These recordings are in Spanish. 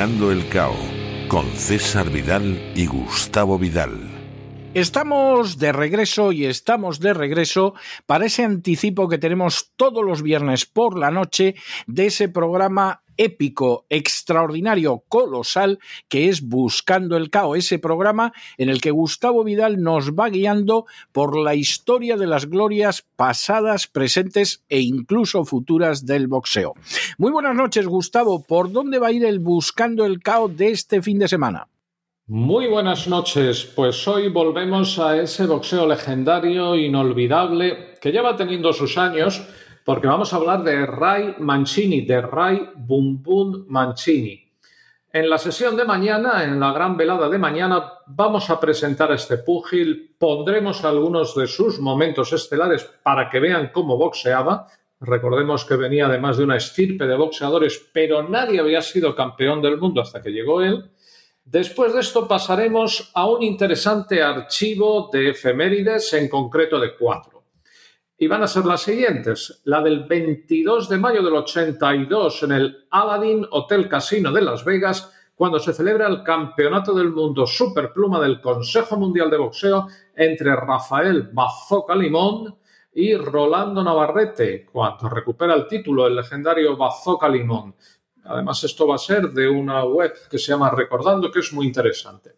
El Cao con César Vidal y Gustavo Vidal. Estamos de regreso y estamos de regreso para ese anticipo que tenemos todos los viernes por la noche de ese programa épico, extraordinario, colosal, que es Buscando el Cao, ese programa en el que Gustavo Vidal nos va guiando por la historia de las glorias pasadas, presentes e incluso futuras del boxeo. Muy buenas noches, Gustavo. ¿Por dónde va a ir el Buscando el Cao de este fin de semana? Muy buenas noches, pues hoy volvemos a ese boxeo legendario, inolvidable, que lleva teniendo sus años, porque vamos a hablar de Ray Mancini, de Ray Bum Bum Mancini. En la sesión de mañana, en la gran velada de mañana, vamos a presentar a este púgil, pondremos algunos de sus momentos estelares para que vean cómo boxeaba. Recordemos que venía además de una estirpe de boxeadores, pero nadie había sido campeón del mundo hasta que llegó él. Después de esto pasaremos a un interesante archivo de efemérides, en concreto de cuatro y van a ser las siguientes. La del 22 de mayo del 82 en el Aladdin Hotel Casino de Las Vegas, cuando se celebra el Campeonato del Mundo Superpluma del Consejo Mundial de Boxeo entre Rafael Bazooka Limón y Rolando Navarrete, cuando recupera el título el legendario Bazooka Limón. Además, esto va a ser de una web que se llama Recordando, que es muy interesante.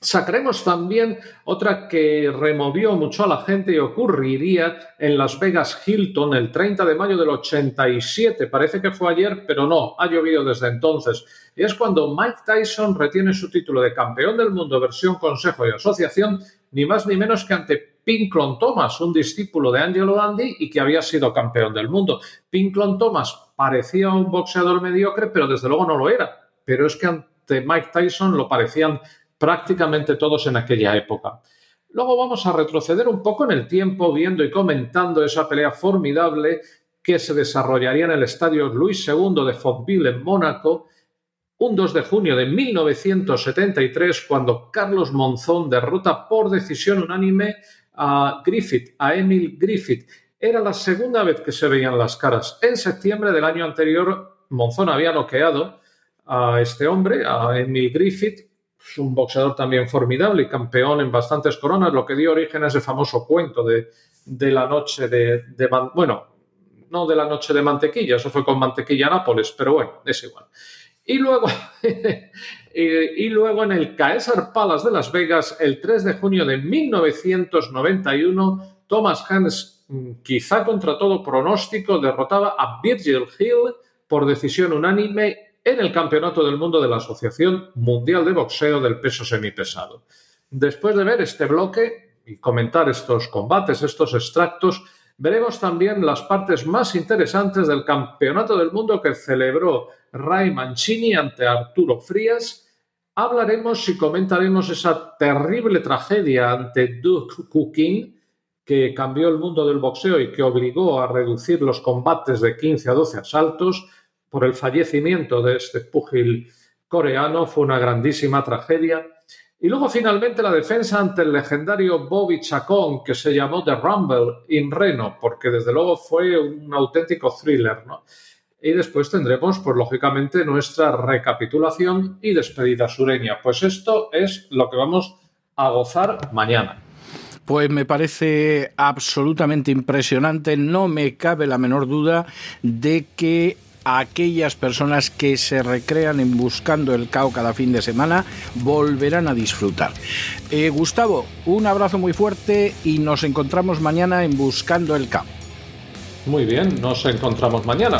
Sacaremos también otra que removió mucho a la gente y ocurriría en Las Vegas Hilton el 30 de mayo del 87. Parece que fue ayer, pero no, ha llovido desde entonces. Y es cuando Mike Tyson retiene su título de campeón del mundo versión Consejo y Asociación, ni más ni menos que ante Pinklon Thomas, un discípulo de Angelo Dandy y que había sido campeón del mundo. Pinklon Thomas parecía un boxeador mediocre, pero desde luego no lo era. Pero es que ante Mike Tyson lo parecían prácticamente todos en aquella época. Luego vamos a retroceder un poco en el tiempo viendo y comentando esa pelea formidable que se desarrollaría en el estadio Luis II de Fontville en Mónaco un 2 de junio de 1973 cuando Carlos Monzón derrota por decisión unánime a Griffith, a Emil Griffith. Era la segunda vez que se veían las caras. En septiembre del año anterior, Monzón había noqueado a este hombre, a Emil Griffith, un boxeador también formidable y campeón en bastantes coronas, lo que dio origen a ese famoso cuento de, la noche de, Bueno, no de la noche de mantequilla, eso fue con mantequilla Nápoles, pero bueno, es igual. Y luego, y luego en el Caesar Palace de Las Vegas, el 3 de junio de 1991, Thomas Hans, mm, quizá contra todo pronóstico, derrotaba a Virgil Hill por decisión unánime en el Campeonato del Mundo de la Asociación Mundial de Boxeo del Peso Semipesado. Después de ver este bloque y comentar estos combates, estos extractos, veremos también las partes más interesantes del Campeonato del Mundo que celebró Ray Mancini ante Arturo Frías. Hablaremos y comentaremos esa terrible tragedia ante Duke Cooking que cambió el mundo del boxeo y que obligó a reducir los combates de 15 a 12 asaltos por el fallecimiento de este púgil coreano. Fue una grandísima tragedia. Y luego finalmente la defensa ante el legendario Bobby Chacón, que se llamó The Rumble in Reno, porque desde luego fue un auténtico thriller. ¿no? Y después tendremos, pues lógicamente, nuestra recapitulación y despedida sureña. Pues esto es lo que vamos a gozar mañana. Pues me parece absolutamente impresionante, no me cabe la menor duda de que aquellas personas que se recrean en buscando el cao cada fin de semana volverán a disfrutar. Eh, Gustavo, un abrazo muy fuerte y nos encontramos mañana en Buscando el Cao. Muy bien, nos encontramos mañana.